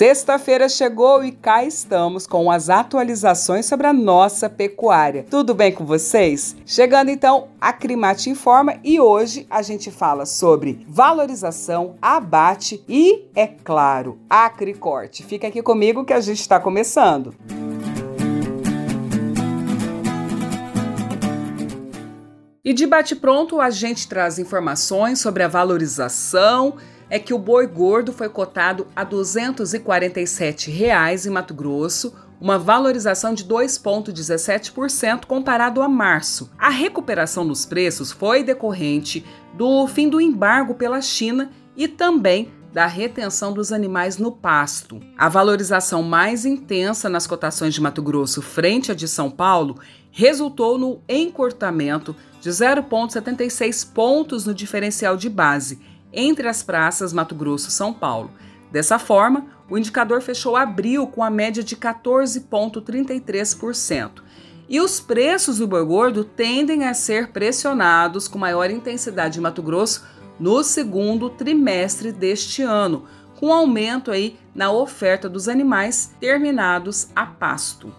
Sexta-feira chegou e cá estamos com as atualizações sobre a nossa pecuária. Tudo bem com vocês? Chegando então, a Crimate Informa e hoje a gente fala sobre valorização, abate e, é claro, acricorte. Fica aqui comigo que a gente está começando. E de bate-pronto, a gente traz informações sobre a valorização. É que o boi gordo foi cotado a 247 reais em Mato Grosso, uma valorização de 2,17% comparado a março. A recuperação nos preços foi decorrente do fim do embargo pela China e também da retenção dos animais no pasto. A valorização mais intensa nas cotações de Mato Grosso frente à de São Paulo resultou no encurtamento de 0,76 pontos no diferencial de base entre as praças Mato Grosso e São Paulo. Dessa forma, o indicador fechou abril com a média de 14,33%. E os preços do boi gordo tendem a ser pressionados com maior intensidade em Mato Grosso no segundo trimestre deste ano, com aumento aí na oferta dos animais terminados a pasto.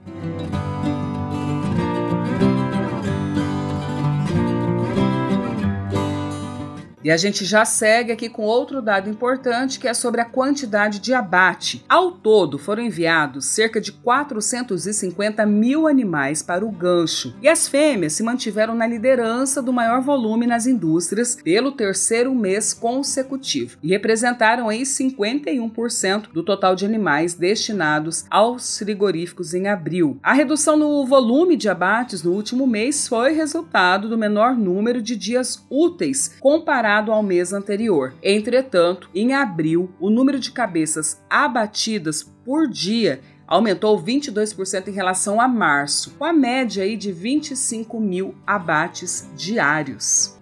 E a gente já segue aqui com outro dado importante que é sobre a quantidade de abate. Ao todo, foram enviados cerca de 450 mil animais para o gancho. E as fêmeas se mantiveram na liderança do maior volume nas indústrias pelo terceiro mês consecutivo e representaram aí 51% do total de animais destinados aos frigoríficos em abril. A redução no volume de abates no último mês foi resultado do menor número de dias úteis comparado comparado ao mês anterior. Entretanto, em abril, o número de cabeças abatidas por dia aumentou 22% em relação a março, com a média aí de 25 mil abates diários.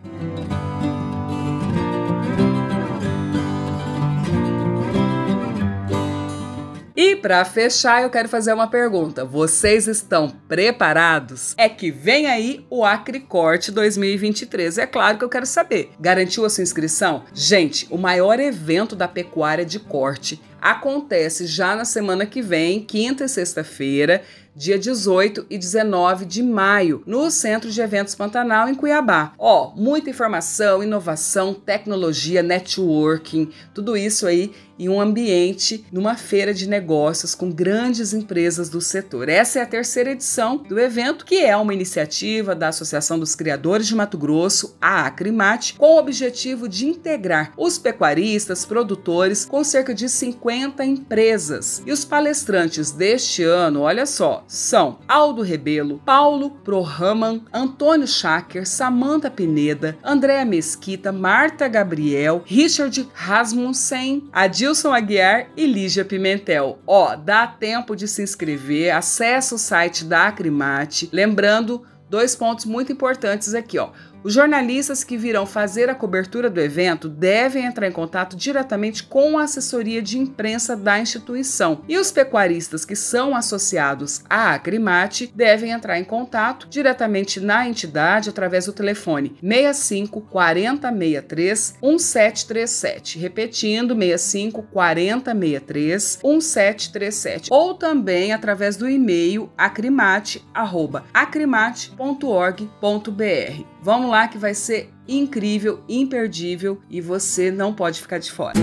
Para fechar, eu quero fazer uma pergunta. Vocês estão preparados? É que vem aí o Acricorte 2023. É claro que eu quero saber. Garantiu a sua inscrição? Gente, o maior evento da pecuária de corte acontece já na semana que vem, quinta e sexta-feira, dia 18 e 19 de maio, no Centro de Eventos Pantanal, em Cuiabá. Ó, muita informação, inovação, tecnologia, networking, tudo isso aí em um ambiente, numa feira de negócios com grandes empresas do setor. Essa é a terceira edição do evento, que é uma iniciativa da Associação dos Criadores de Mato Grosso, a Acrimate, com o objetivo de integrar os pecuaristas, produtores, com cerca de 50 empresas. E os palestrantes deste ano, olha só, são Aldo Rebelo, Paulo Prohaman, Antônio Schacker, Samantha Pineda, Andréa Mesquita, Marta Gabriel, Richard Rasmussen, Adil Wilson Aguiar e Lígia Pimentel. Ó, dá tempo de se inscrever, acessa o site da Acrimate. Lembrando, dois pontos muito importantes aqui, ó. Os jornalistas que virão fazer a cobertura do evento devem entrar em contato diretamente com a assessoria de imprensa da instituição. E os pecuaristas que são associados à Acrimate devem entrar em contato diretamente na entidade através do telefone 65 40 63 1737. Repetindo, 65 40 63 1737. Ou também através do e-mail acrimate.acrimate.org.br. Vamos lá que vai ser incrível, imperdível e você não pode ficar de fora.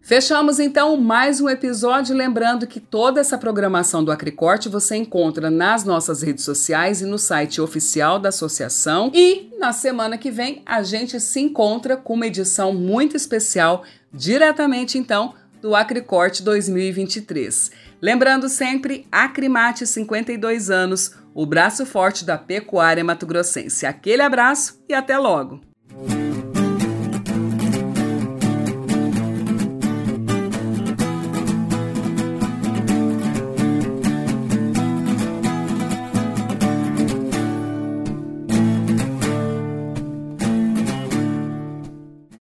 Fechamos então mais um episódio, lembrando que toda essa programação do Acricorte você encontra nas nossas redes sociais e no site oficial da associação. E na semana que vem a gente se encontra com uma edição muito especial, diretamente então do Acricorte 2023. Lembrando sempre, Acrimate 52 anos, o braço forte da pecuária mato-grossense. Aquele abraço e até logo!